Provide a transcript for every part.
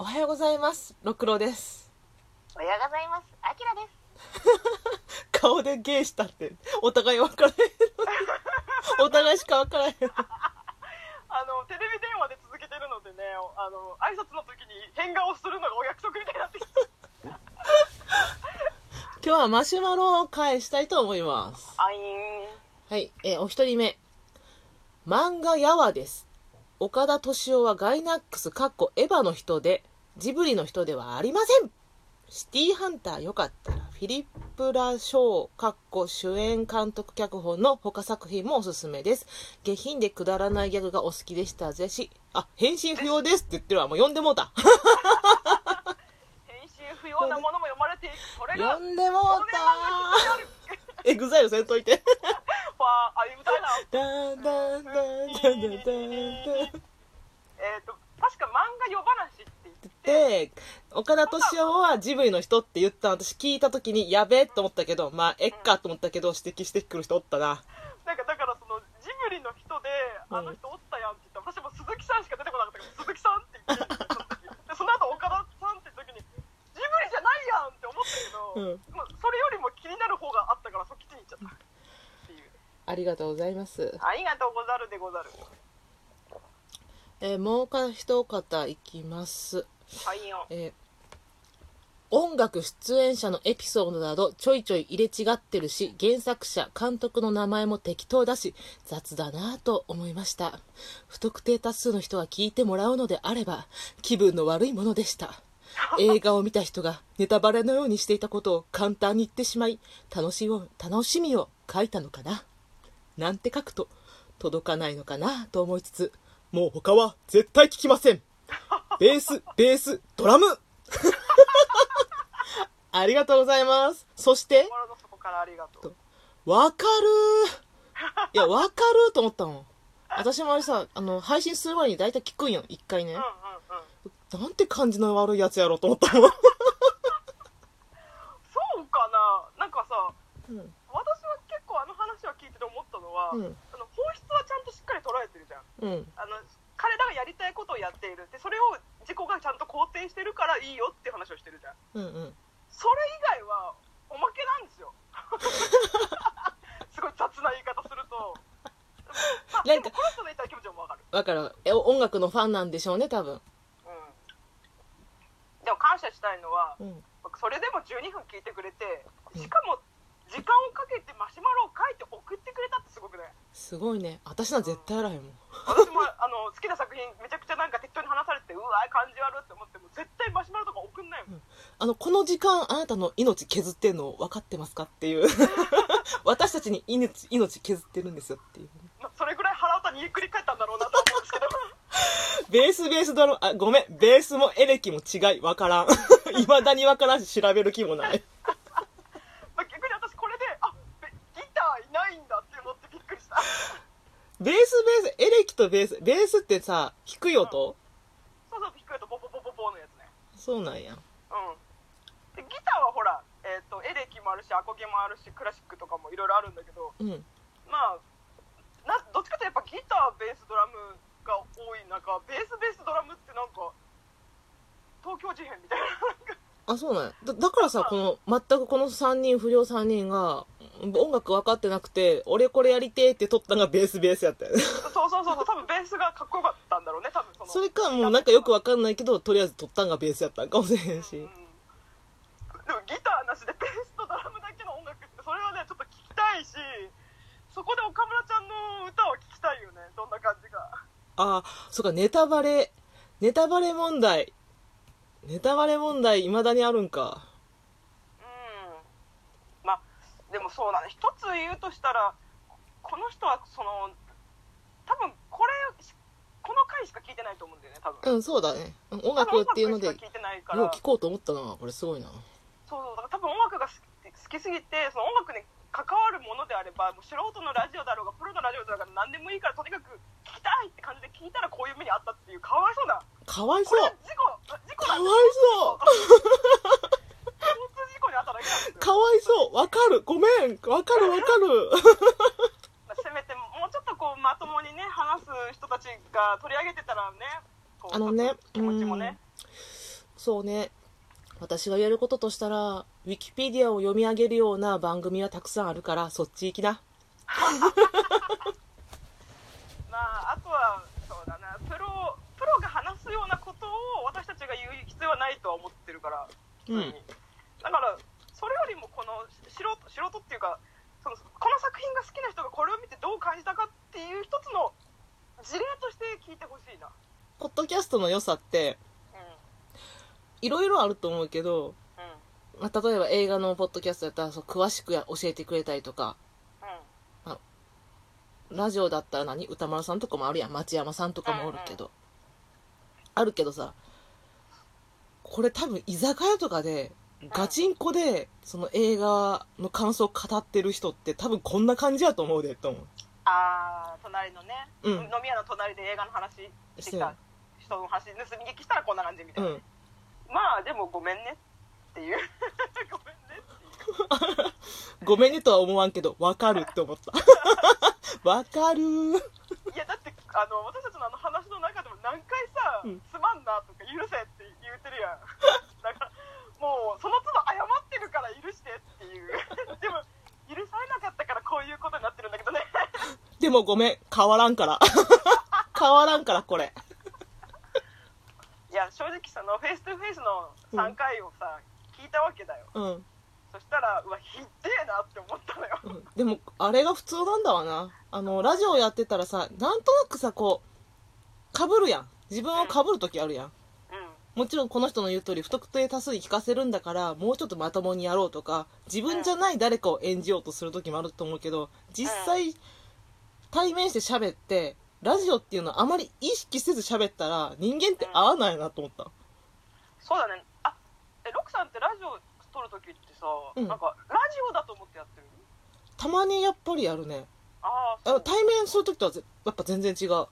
おはようございます。六郎です。おはようございます。あきらです。顔でゲイしたってお互い分からへん。お互いしか分からへん。あのテレビ電話で続けてるのでねあの挨拶の時に変顔するのがお約束みたいになってきて 今日はマシュマロを返したいと思います。はい、えーお一人目。漫画やわです岡田敏夫はガイナックスかっこエヴァの人でジブリの人ではありません。シティーハンターよかったらフィリップ・ラ・ショーかっこ主演監督脚本の他作品もおすすめです。下品でくだらないギャグがお好きでしたぜ。しあ返信不要ですって言ってるわ。もう読んでもうた編集不要なものも読まれていくそれが読んでもうたエグザイルせんといてファーあ歌いな。えっ、と確か漫画夜話って言ってで岡田斗司夫はジブリの人って言ったの私聞いた時にやべえと思ったけどまあえっかと思ったけど指摘してくる人おったな。なんかだからそのジブリの人であの人おったやんって言ったら私も鈴木さんしか出てこなかったから鈴木さんって言ってその後岡田さんって時にジブリじゃないやんって思ったけど、うんありがとうございます、ありがとうござるでござる。えーもうか一方いきます。はいよ。えー音楽出演者のエピソードなどちょいちょい入れ違ってるし原作者監督の名前も適当だし雑だなぁと思いました。不特定多数の人が聞いてもらうのであれば気分の悪いものでした。映画を見た人がネタバレのようにしていたことを簡単に言ってしまい楽しを楽しみを書いたのかななんて書くと届かないのかなと思いつつもう他は絶対聞きません。ベースベースドラム。ありがとうございます。そしてわかるー。いやわかると思ったもん私もあれさあの配信する前に大体聞くんよ。一回ね。うんうんうん。なんて感じの悪いやつやろうと思ったもん、そうかななんかさうん私は結構あの話を聞いてて思ったのは、うんあの本質はちゃんとしっかり捉えてるじゃんうん、あの彼らがやりたいことをやっているでそれを自己がちゃんと肯定してるからいいよっていう話をしてるじゃんうんうんそれ以外はおまけなんですよすごい雑な言い方するとまあなんかでもこの人の言いたい気持ちもわかるわかるえ音楽のファンなんでしょうね多分。うん。でも感謝したいのはうん。それでも12分聞いてくれてうん。しかも時間をかけてマシュマロを書いて送ってくれたってすごくね。すごいね。私なん絶対やらへんもん。私もあの好きな作品めちゃくちゃなんか適当に話されてうわ感じ悪って思っても絶対マシュマロとか送んないもん、あのこの時間あなたの命削ってんの分かってますかっていう。私たちに命命削ってるんですよっていう。まあ、それぐらい腹歌にゆっくり返ったんだろうなベースベースドラムあごめんベースもエレキも違い分からん。いまだに分からんし調べる気もない。まあ逆に私これであべギターいないんだって思ってびっくりした。ベースベースエレキとベースベースってさ低い音、そうそう低いとボボボボボのやつね。そうなんや。うん。でギターはほら、えー、とエレキもあるしアコギもあるしクラシックとかもいろいろあるんだけどうん。まあなどっちかというとやっぱギターベースドラムが多い中ベースベースドラムってなんか東京事変みたいな。あそうなんや。だだからさこの全くこの3人不良3人が音楽分かってなくて俺これやりてーって撮ったのがベースベースやったよね。そうそうそうそう多分ベースがかっこよかったんだろうね多分その。それかもうなんかよく分かんないけどとりあえず撮ったんがベースやったんかもしれへんし。うん。でもギターなしでベースとドラムだけの音楽ってそれはねちょっと聞きたいしそこで岡村ちゃんの歌を聞きたいよねどんな感じかああそうかネタバレネタバレ問題。ネタバレ問題いまだにあるんか。うん。まあでもそうだね。一つ言うとしたらこの人はその多分これこの回しか聞いてないと思うんだよね多分。うんそうだね。うん音楽っていうのでよ多分音楽しか聞いてないから。う聞こうと思ったなこれすごいなそうそうだから多分音楽が好き好きすぎてその音楽に関わるものであればもう素人のラジオだろうがプロのラジオだろうが何でもいいからとにかく聞きたいって感じで聞いたらこういう目にあったっていうかわいそうな。かわいそう。事故事故かわいそう。交通事故にあっただけなんですよ。かわいそう。わかる。ごめん。わかるわかる。まあせめてもうちょっとこうまともにね話す人たちが取り上げてたらねあのね気持ちもね。そうね私がやることとしたらウィキペディアを読み上げるような番組はたくさんあるからそっち行きな。まああとはそうだな。プロプロが話すようなことを私たちが言う必要はないとは思ってるからうん。だからそれよりもこの素人素人っていうかそのこの作品が好きな人がこれを見てどう感じたかっていう一つの事例として聞いてほしいな。ポッドキャストの良さってうんいろいろあると思うけど、うん。まあ、例えば映画のポッドキャストやったらそう詳しくや教えてくれたりとか。うん。ラジオだったら何？歌丸さんとかもあるやん。町山さんとかもおるけど、あるけどさこれ多分居酒屋とかでガチンコでその映画の感想を語ってる人って多分こんな感じやと思うでと思う。ああ隣のね、うん。飲み屋の隣で映画の話してしてきた人の話盗み聞きしたらこんな感じみたいな、うんまあでもごめんねっていう。ごめんねっていう。ごめんねとは思わんけどわかるって思った。わかる。いやだってあの私たちのあの話の中でも何回さ「うん。すまんな」とか「許せ」って言うてるやん。だからもうその都度謝ってるから許してっていう。でも許されなかったからこういうことになってるんだけどね。でもごめん変わらんから。変わらんからこれ。いや正直そのフェイストゥフェイスの3回をさ、聞いたわけだよ。うん。そしたらうわひってえなって思ったのよ。うん。でもあれが普通なんだわな。あのラジオやってたらさなんとなくさこうかぶるやん。自分をかぶる時あるやん。うん。もちろんこの人の言う通り不特定多数に聞かせるんだからもうちょっとまともにやろうとか自分じゃない誰かを演じようとする時もあると思うけど実際対面して喋ってラジオっていうのはあまり意識せず喋ったら人間って合わないなと思った。そうだね。あえロクさんってラジオ撮るときってさ、うん。なんかラジオだと思ってやってる？たまにやっぱりやるね。ああそう。あの対面する時とはぜやっぱ全然違う。うーん。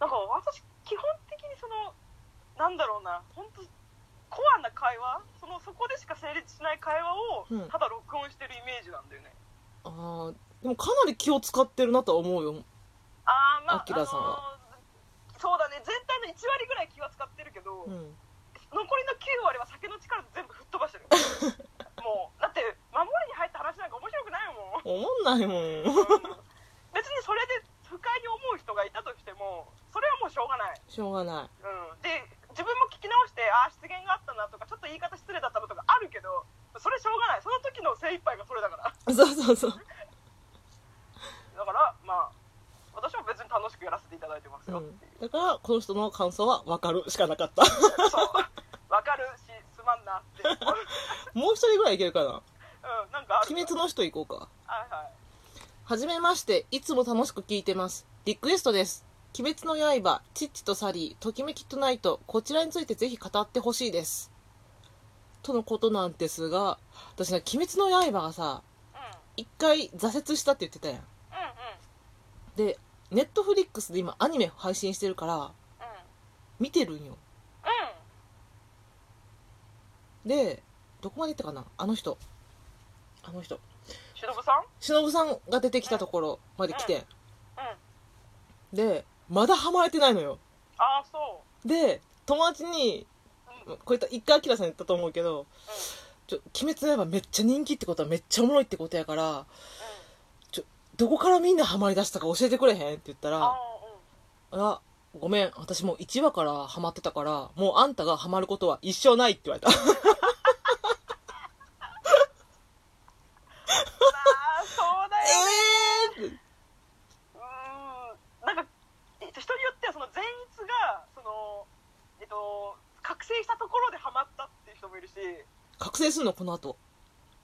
なんか私基本的にそのなんだろうな本当コアな会話？そのそこでしか成立しない会話をうん。ただ録音してるイメージなんだよね、あーでもかなり気を使ってるなとは思うよ。ああまあアキラさんは。あのーそうだね。全体の1割ぐらい気は使ってるけど、うん。残りの9割は酒の力で全部吹っ飛ばしてる。もうだって守りに入った話なんか面白くないもん。思んないもん。別にそれで不快に思う人がいたとしてもそれはもうしょうがない。しょうがない。うん、で自分も聞き直してああ失言があったなとかちょっと言い方失礼だったなとかあるけどそれしょうがない。その時の精一杯がそれだから。そうそうそう、だからまあ私は別に楽しくやらせていただいてますうん。よっていう、、だからこの人の感想は分かるしかなかった。そう。わかるしすまんなって。う んもう一人ぐらいいけるかな。なんかある。鬼滅の人行こうか。はいはい。はじめましていつも楽しく聞いてます。リクエストです。鬼滅の刃チッチとサリーときめきトゥナイトこちらについてぜひ語ってほしいです。とのことなんですが私ね鬼滅の刃がさうん。一回挫折したって言ってたやん。うんうん。でネットフリックスで今アニメ配信してるからうん。見てるんよ。うん。でどこまで行ったかな？あの人。あの人。しのぶさん？忍さんが出てきたところまで来て。うん。でまだハマれてないのよ。ああそう。で友達にこういった一回アキラさん言ったと思うけど「ちょ鬼滅の刃めっちゃ人気ってことはめっちゃおもろいってことやからどこからみんなハマりだしたか教えてくれへん?」って言ったらああ「あごめん私もう1話からハマってたからもうあんたがハマることは一生ない」って言われた。うんああそうだよね。えーってうーん。なんか、えっと、人によってはその前逸がその、えっと、覚醒したところでハマったっていう人もいるし。覚醒すんの？この後。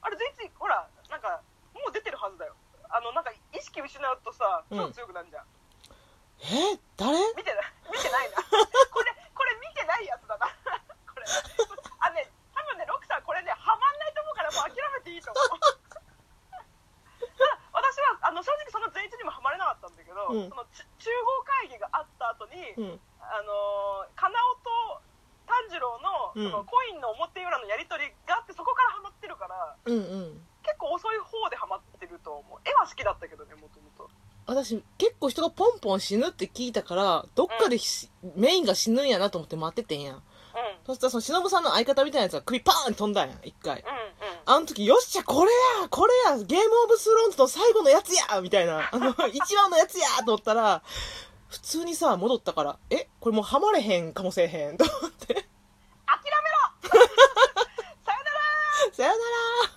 あれ前逸ほらなんかもう出てるはずだよ。あのなんか意識失うとさ超強くなるじゃん、え？ー、誰？見てない。見てないな。これこれ見てないやつだな。これ。あね多分ねロクさんこれねハマんないと思うからもう諦めていいと思う。私はあの正直その前日にもハマれなかったんだけど、うん。そのち中合会議があった後に、うん。あのー、カナオと炭治郎のうん。そのコインの表裏のやり取りがあってそこからハマってるからうんうん。結構遅い方でハマってると思う。絵は好きだったけどね私結構人がポンポン死ぬって聞いたからどっかで、うん、メインが死ぬんやなと思って待っててんや、うん、そしたらその忍さんの相方みたいなやつが首パーンって飛んだんや一回、うんうん、あの時よっしゃこれやこれやゲームオブスローンズの最後のやつやみたいな。あの 一番のやつやと思ったら普通にさ戻ったからえこれもうハマれへんかもせえへんと思って。諦めろ。さよなら。さよなら。